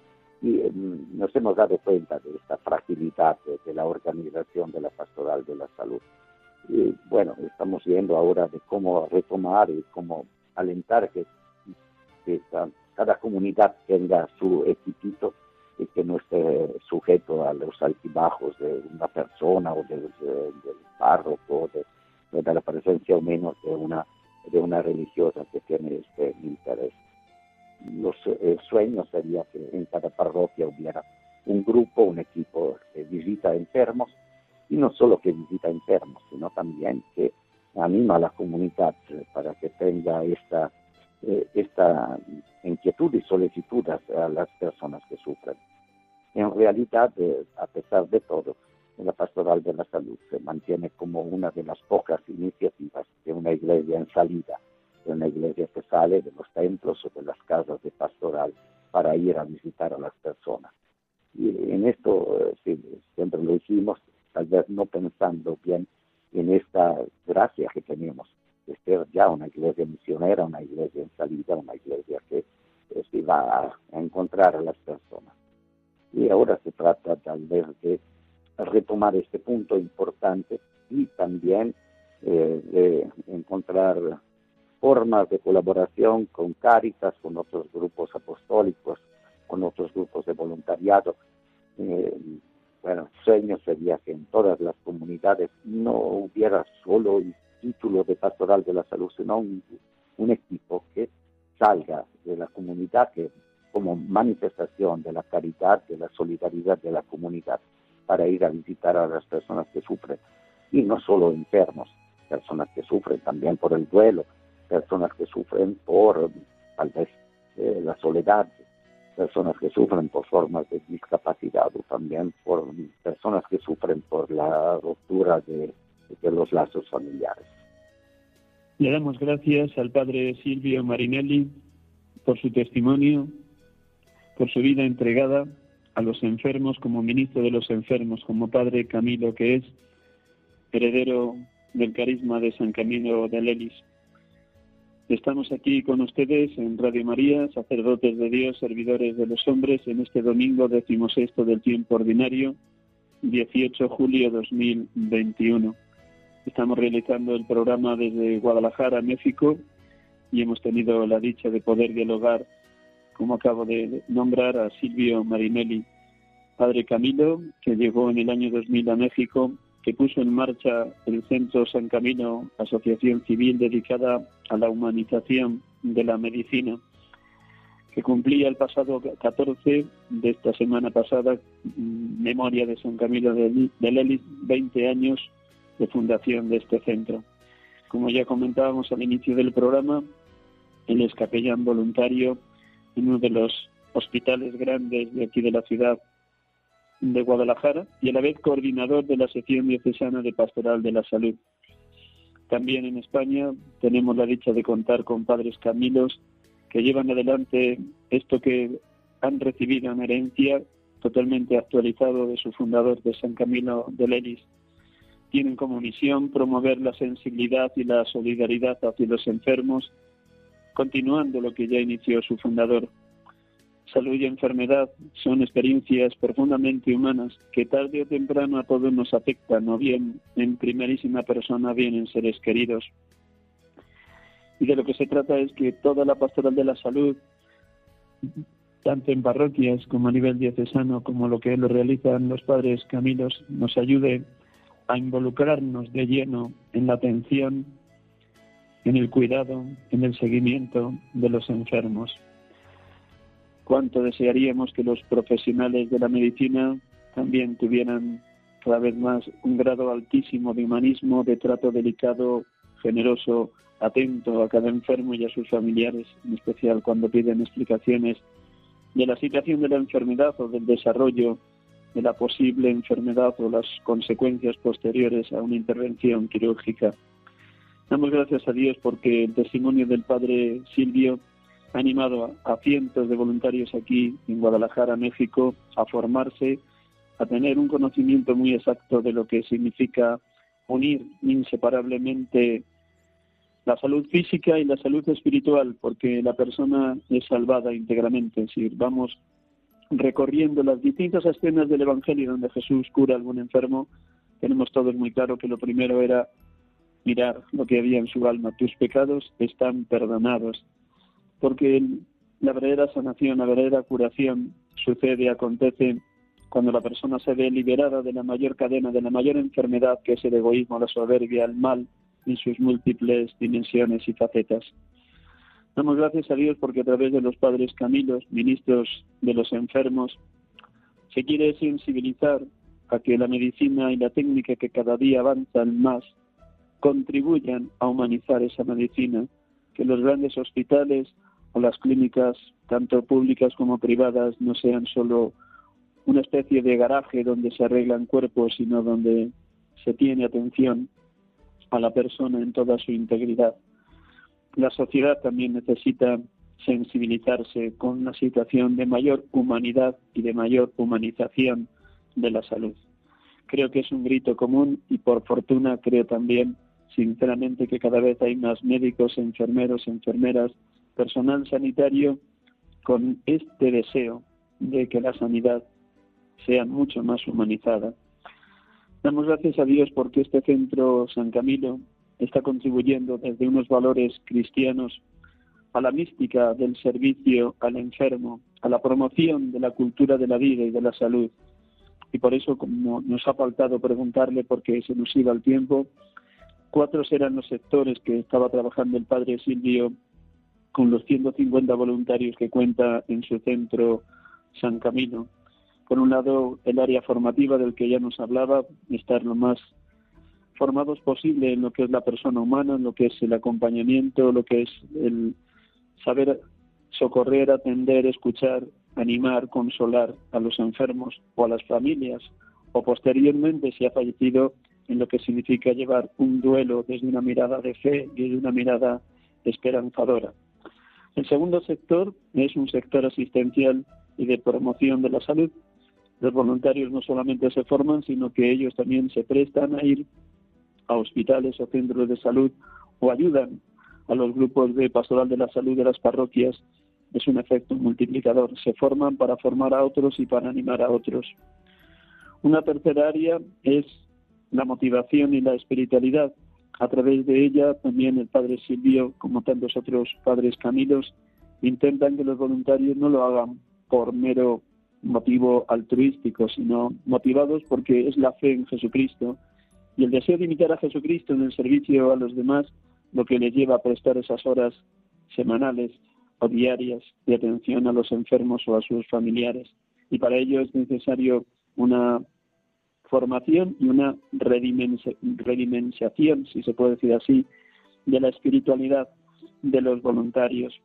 Y mm, nos hemos dado cuenta de esta fragilidad de, la organización de la pastoral de la salud. Y bueno, estamos viendo ahora de cómo retomar y cómo alentar que, cada comunidad tenga su equipito y que no esté sujeto a los altibajos de una persona o del, del párroco, de, de la presencia o menos de una, de una religiosa que tiene este interés. Los, el sueño sería que en cada parroquia hubiera un grupo, un equipo que visita enfermos, y no solo que visita enfermos, sino también que anima a la comunidad para que tenga esta, eh, esta inquietud y solicitud a las personas que sufren. En realidad, eh, a pesar de todo, la pastoral de la salud se mantiene como una de las pocas iniciativas de una iglesia en salida, de una iglesia que sale de los templos o de las casas de pastoral para ir a visitar a las personas. Y en esto eh, sí, siempre lo hicimos, tal vez no pensando bien en esta gracia que tenemos de ser ya una iglesia misionera, una iglesia en salida, una iglesia que eh, va a encontrar a las personas. Y ahora se trata tal vez de retomar este punto importante y también eh, de encontrar formas de colaboración con Cáritas, con otros grupos apostólicos, con otros grupos de voluntariado. Eh, bueno, sueño sería que en todas las comunidades no hubiera solo título de pastoral de la salud, sino un, un equipo que salga de la comunidad, que como manifestación de la caridad, de la solidaridad de la comunidad, para ir a visitar a las personas que sufren. Y no solo enfermos, personas que sufren también por el duelo, personas que sufren por tal vez eh, la soledad, personas que sufren por formas de discapacidad o también por personas que sufren por la ruptura de, de los lazos familiares. Le damos gracias al padre Silvio Marinelli por su testimonio, por su vida entregada a los enfermos como ministro de los enfermos, como padre Camilo, que es heredero del carisma de San Camilo de Lelis. Estamos aquí con ustedes en Radio María, sacerdotes de Dios, servidores de los hombres, en este domingo decimosexto del tiempo ordinario, 18 de julio 2021. Estamos realizando el programa desde Guadalajara, México, y hemos tenido la dicha de poder dialogar como acabo de nombrar a Silvio Marinelli, padre Camilo, que llegó en el año 2000 a México, que puso en marcha el Centro San Camilo, asociación civil dedicada a la humanización de la medicina, que cumplía el pasado 14 de esta semana pasada, mm, memoria de San Camilo de Lelis, 20 años de fundación de este centro. Como ya comentábamos al inicio del programa, él es capellán voluntario en uno de los hospitales grandes de aquí de la ciudad de Guadalajara y a la vez coordinador de la sección diocesana de Pastoral de la Salud. También en España tenemos la dicha de contar con padres Camilos que llevan adelante esto que han recibido en herencia totalmente actualizado de su fundador de San Camilo de Lelis. Tienen como misión promover la sensibilidad y la solidaridad hacia los enfermos continuando lo que ya inició su fundador. Salud y enfermedad son experiencias profundamente humanas que tarde o temprano a todos nos afectan, o bien en primerísima persona, bien en seres queridos. Y de lo que se trata es que toda la pastoral de la salud, tanto en parroquias como a nivel diocesano, como lo que lo realizan los padres Camilos, nos ayude a involucrarnos de lleno en la atención en el cuidado, en el seguimiento de los enfermos. Cuánto desearíamos que los profesionales de la medicina también tuvieran cada vez más un grado altísimo de humanismo, de trato delicado, generoso, atento a cada enfermo y a sus familiares, en especial cuando piden explicaciones de la situación de la enfermedad o del desarrollo de la posible enfermedad o las consecuencias posteriores a una intervención quirúrgica. Damos gracias a Dios porque el testimonio del Padre Silvio ha animado a, cientos de voluntarios aquí en Guadalajara, México, a formarse, a tener un conocimiento muy exacto de lo que significa unir inseparablemente la salud física y la salud espiritual, porque la persona es salvada íntegramente. Si vamos recorriendo las distintas escenas del Evangelio donde Jesús cura a algún enfermo, tenemos todos muy claro que lo primero era mirar lo que había en su alma. Tus pecados están perdonados. Porque la verdadera sanación, la verdadera curación sucede, acontece cuando la persona se ve liberada de la mayor cadena, de la mayor enfermedad que es el egoísmo, la soberbia, el mal en sus múltiples dimensiones y facetas. Damos gracias a Dios porque a través de los padres Camilos, ministros de los enfermos, se quiere sensibilizar a que la medicina y la técnica que cada día avanzan más contribuyan a humanizar esa medicina, que los grandes hospitales o las clínicas, tanto públicas como privadas, no sean solo una especie de garaje donde se arreglan cuerpos, sino donde se tiene atención a la persona en toda su integridad. La sociedad también necesita sensibilizarse con una situación de mayor humanidad y de mayor humanización de la salud. Creo que es un grito común y por fortuna creo también, sinceramente, que cada vez hay más médicos, enfermeros, enfermeras, personal sanitario con este deseo de que la sanidad sea mucho más humanizada. Damos gracias a Dios porque este centro San Camilo está contribuyendo desde unos valores cristianos a la mística del servicio al enfermo, a la promoción de la cultura de la vida y de la salud. Y por eso, como nos ha faltado preguntarle, porque se nos iba el tiempo, cuatro eran los sectores que estaba trabajando el padre Silvio con los 150 voluntarios que cuenta en su centro San Camilo por un lado, el área formativa del que ya nos hablaba, estar lo más formados posible en lo que es la persona humana, en lo que es el acompañamiento, lo que es el saber socorrer, atender, escuchar, animar, consolar a los enfermos o a las familias, o posteriormente, si ha fallecido, en lo que significa llevar un duelo desde una mirada de fe y desde una mirada esperanzadora. El segundo sector es un sector asistencial y de promoción de la salud, los voluntarios no solamente se forman, sino que ellos también se prestan a ir a hospitales o centros de salud o ayudan a los grupos de pastoral de la salud de las parroquias. Es un efecto multiplicador. Se forman para formar a otros y para animar a otros. Una tercera área es la motivación y la espiritualidad. A través de ella también el Padre Silvio, como tantos otros padres camilos, intentan que los voluntarios no lo hagan por mero motivo altruístico, sino motivados porque es la fe en Jesucristo y el deseo de imitar a Jesucristo en el servicio a los demás lo que les lleva a prestar esas horas semanales o diarias de atención a los enfermos o a sus familiares. Y para ello es necesario una formación y una redimensión, si se puede decir así, de la espiritualidad de los voluntarios.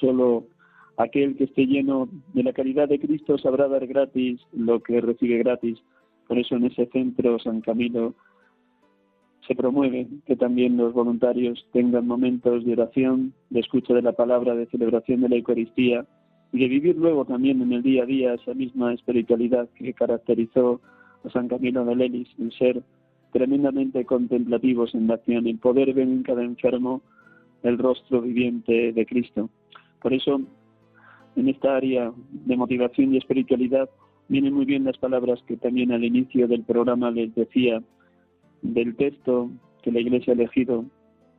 Solo aquel que esté lleno de la caridad de Cristo sabrá dar gratis lo que recibe gratis. Por eso en ese centro San Camilo se promueve que también los voluntarios tengan momentos de oración, de escucha de la palabra, de celebración de la Eucaristía y de vivir luego también en el día a día esa misma espiritualidad que caracterizó a San Camilo de Lelis, el ser tremendamente contemplativos en la acción, el poder ver en cada enfermo el rostro viviente de Cristo. Por eso en esta área de motivación y espiritualidad vienen muy bien las palabras que también al inicio del programa les decía del texto que la Iglesia ha elegido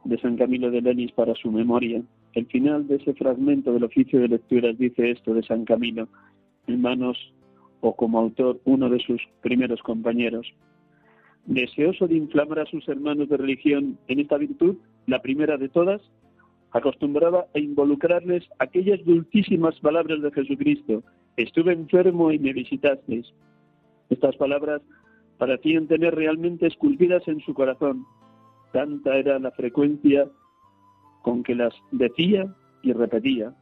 de San Camilo de Lenis para su memoria. El final de ese fragmento del oficio de lecturas dice esto de San Camilo, en manos o como autor uno de sus primeros compañeros. Deseoso de inflamar a sus hermanos de religión en esta virtud, la primera de todas, acostumbraba a involucrarles aquellas dulcísimas palabras de Jesucristo. Estuve enfermo y me visitasteis. Estas palabras parecían tener realmente esculpidas en su corazón. Tanta era la frecuencia con que las decía y repetía.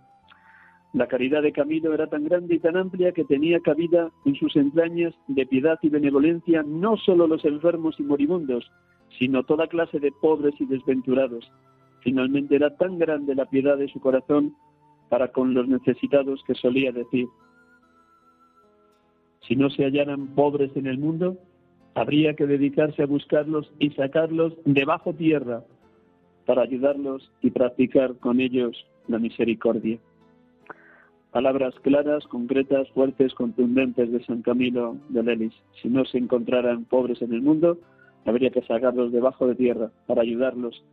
La caridad de Camilo era tan grande y tan amplia que tenía cabida en sus entrañas de piedad y benevolencia no solo los enfermos y moribundos, sino toda clase de pobres y desventurados, Finalmente era tan grande la piedad de su corazón para con los necesitados que solía decir. Si no se hallaran pobres en el mundo, habría que dedicarse a buscarlos y sacarlos debajo tierra para ayudarlos y practicar con ellos la misericordia. Palabras claras, concretas, fuertes, contundentes de San Camilo de Lelis. Si no se encontraran pobres en el mundo, habría que sacarlos debajo de tierra para ayudarlos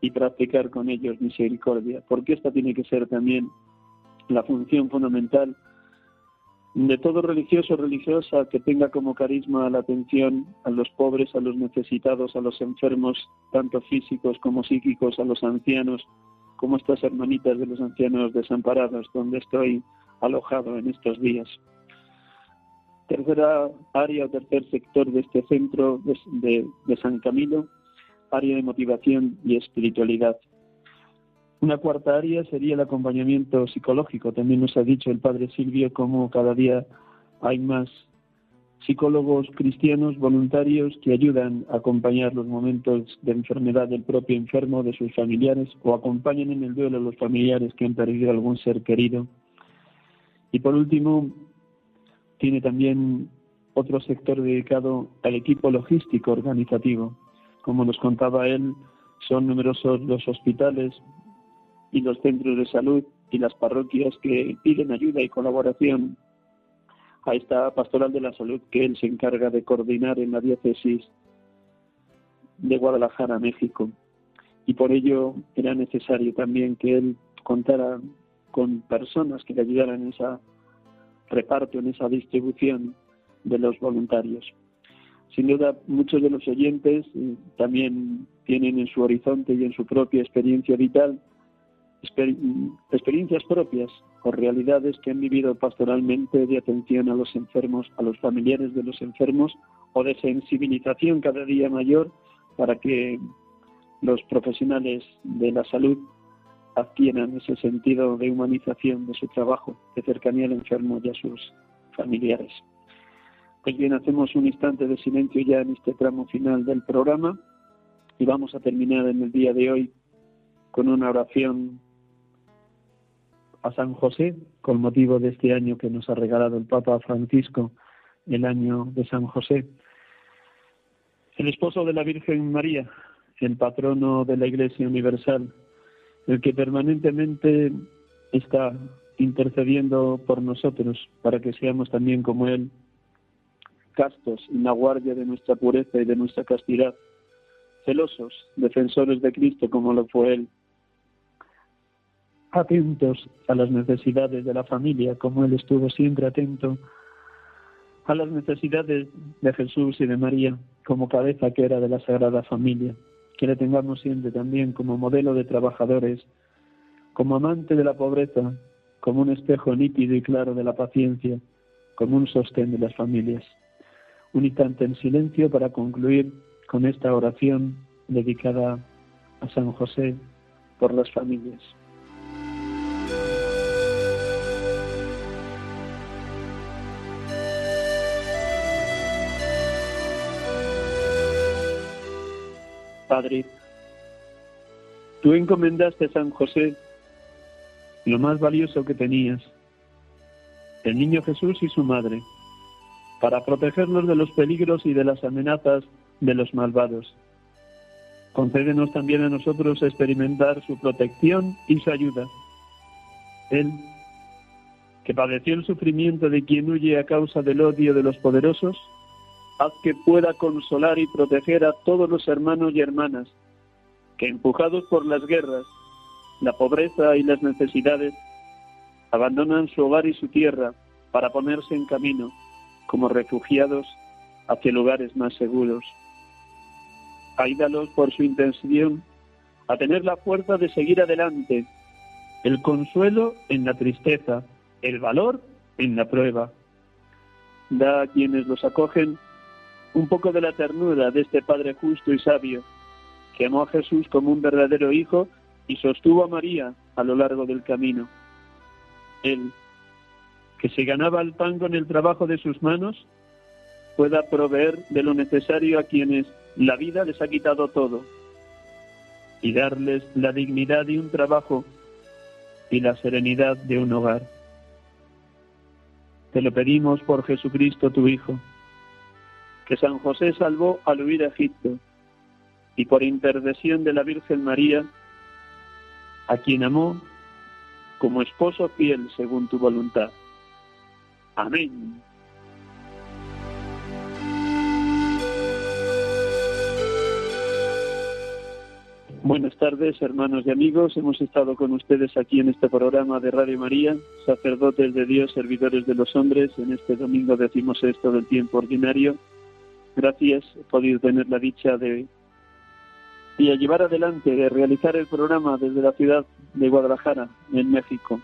y practicar con ellos misericordia, porque esta tiene que ser también la función fundamental de todo religioso o religiosa que tenga como carisma la atención a los pobres, a los necesitados, a los enfermos, tanto físicos como psíquicos, a los ancianos, como estas hermanitas de los ancianos desamparados, donde estoy alojado en estos días. Tercera área o tercer sector de este centro de, de San Camilo área de motivación y espiritualidad. Una cuarta área sería el acompañamiento psicológico. También nos ha dicho el padre Silvio cómo cada día hay más psicólogos cristianos voluntarios que ayudan a acompañar los momentos de enfermedad del propio enfermo, de sus familiares, o acompañan en el duelo a los familiares que han perdido algún ser querido. Y por último, tiene también otro sector dedicado al equipo logístico organizativo. Como nos contaba él, son numerosos los hospitales y los centros de salud y las parroquias que piden ayuda y colaboración a esta pastoral de la salud que él se encarga de coordinar en la diócesis de Guadalajara, México. Y por ello era necesario también que él contara con personas que le ayudaran en ese reparto, en esa distribución de los voluntarios. Sin duda, muchos de los oyentes eh, también tienen en su horizonte y en su propia experiencia vital experiencias propias o realidades que han vivido pastoralmente de atención a los enfermos, a los familiares de los enfermos o de sensibilización cada día mayor para que los profesionales de la salud adquieran ese sentido de humanización de su trabajo, de cercanía al enfermo y a sus familiares. Pues bien, hacemos un instante de silencio ya en este tramo final del programa y vamos a terminar en el día de hoy con una oración a San José con motivo de este año que nos ha regalado el Papa Francisco, el año de San José. El esposo de la Virgen María, el patrono de la Iglesia Universal, el que permanentemente está intercediendo por nosotros para que seamos también como Él castos en la guardia de nuestra pureza y de nuestra castidad, celosos, defensores de Cristo como lo fue Él, atentos a las necesidades de la familia como Él estuvo siempre atento a las necesidades de Jesús y de María como cabeza que era de la Sagrada Familia, que le tengamos siempre también como modelo de trabajadores, como amante de la pobreza, como un espejo nítido y claro de la paciencia, como un sostén de las familias un instante en silencio para concluir con esta oración dedicada a San José por las familias. Padre, tú encomendaste a San José lo más valioso que tenías, el niño Jesús y su madre para protegernos de los peligros y de las amenazas de los malvados. Concédenos también a nosotros experimentar su protección y su ayuda. Él, que padeció el sufrimiento de quien huye a causa del odio de los poderosos, haz que pueda consolar y proteger a todos los hermanos y hermanas que, empujados por las guerras, la pobreza y las necesidades, abandonan su hogar y su tierra para ponerse en camino como refugiados hacia lugares más seguros. Ayúdalos por su intención a tener la fuerza de seguir adelante, el consuelo en la tristeza, el valor en la prueba. Da a quienes los acogen un poco de la ternura de este Padre justo y sabio, que amó a Jesús como un verdadero hijo y sostuvo a María a lo largo del camino. Él, que se ganaba el pan con el trabajo de sus manos, pueda proveer de lo necesario a quienes la vida les ha quitado todo y darles la dignidad y un trabajo y la serenidad de un hogar. Te lo pedimos por Jesucristo tu Hijo, que San José salvó al huir a Egipto, y por intercesión de la Virgen María, a quien amó como esposo fiel según tu voluntad. Amén. Buenas tardes, hermanos y amigos. Hemos estado con ustedes aquí en este programa de Radio María, sacerdotes de Dios, servidores de los hombres, en este domingo decimos esto del tiempo ordinario. Gracias, he podido tener la dicha de, de llevar adelante, de realizar el programa desde la ciudad de Guadalajara, en México.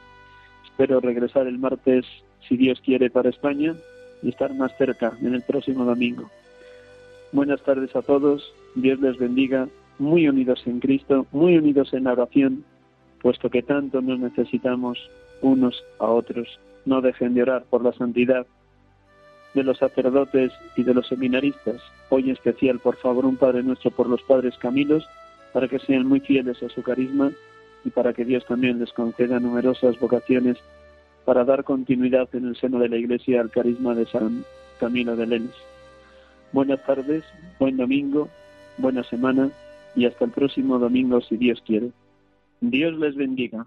Espero regresar el martes, si Dios quiere, para España y estar más cerca en el próximo domingo. Buenas tardes a todos, Dios les bendiga muy unidos en Cristo, muy unidos en la oración, puesto que tanto nos necesitamos unos a otros. No dejen de orar por la santidad de los sacerdotes y de los seminaristas. Hoy en especial, por favor, un Padre nuestro por los padres Camilos, para que sean muy fieles a su carisma y para que Dios también les conceda numerosas vocaciones para dar continuidad en el seno de la Iglesia al carisma de San Camilo de Lenes. Buenas tardes, buen domingo, buena semana y hasta el próximo domingo si Dios quiere. Dios les bendiga.